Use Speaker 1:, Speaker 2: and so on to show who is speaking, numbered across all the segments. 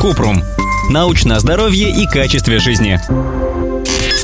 Speaker 1: Купрум. Научное здоровье и качестве жизни.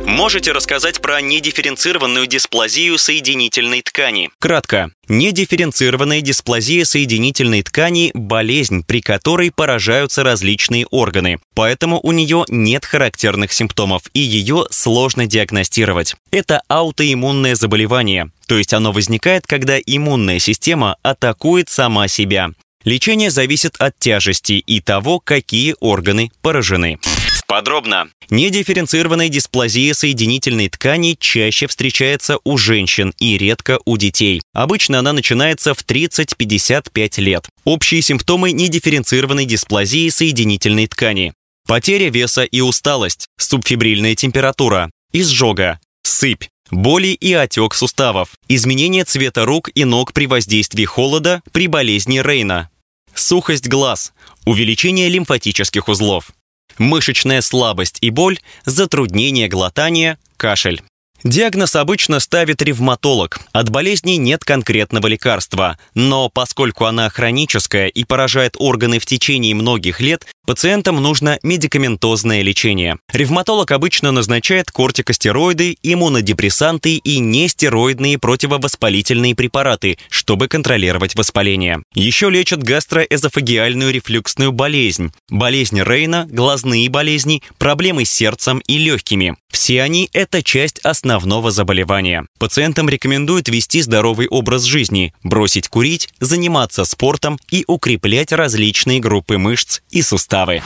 Speaker 2: Можете рассказать про недифференцированную дисплазию соединительной ткани?
Speaker 3: Кратко. Недифференцированная дисплазия соединительной ткани – болезнь, при которой поражаются различные органы. Поэтому у нее нет характерных симптомов, и ее сложно диагностировать. Это аутоиммунное заболевание, то есть оно возникает, когда иммунная система атакует сама себя. Лечение зависит от тяжести и того, какие органы поражены.
Speaker 2: Подробно.
Speaker 3: Недифференцированная дисплазия соединительной ткани чаще встречается у женщин и редко у детей. Обычно она начинается в 30-55 лет. Общие симптомы недифференцированной дисплазии соединительной ткани. Потеря веса и усталость, субфибрильная температура, изжога, сыпь, боли и отек суставов, изменение цвета рук и ног при воздействии холода при болезни Рейна, сухость глаз, увеличение лимфатических узлов, мышечная слабость и боль, затруднение глотания, кашель. Диагноз обычно ставит ревматолог. От болезни нет конкретного лекарства, но поскольку она хроническая и поражает органы в течение многих лет, пациентам нужно медикаментозное лечение. Ревматолог обычно назначает кортикостероиды, иммунодепрессанты и нестероидные противовоспалительные препараты, чтобы контролировать воспаление. Еще лечат гастроэзофагиальную рефлюксную болезнь, болезнь Рейна, глазные болезни, проблемы с сердцем и легкими. Все они – это часть основного заболевания. Пациентам рекомендуют вести здоровый образ жизни, бросить курить, заниматься спортом и укреплять различные группы мышц и суставы.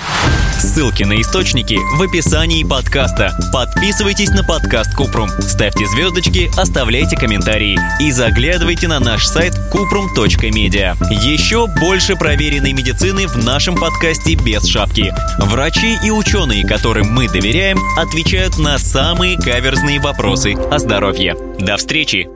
Speaker 1: Ссылки на источники в описании подкаста. Подписывайтесь на подкаст Купрум, ставьте звездочки, оставляйте комментарии и заглядывайте на наш сайт kuprum.media. Еще больше проверенной медицины в нашем подкасте без шапки. Врачи и ученые, которым мы доверяем, отвечают на самые каверзные вопросы о здоровье. До встречи!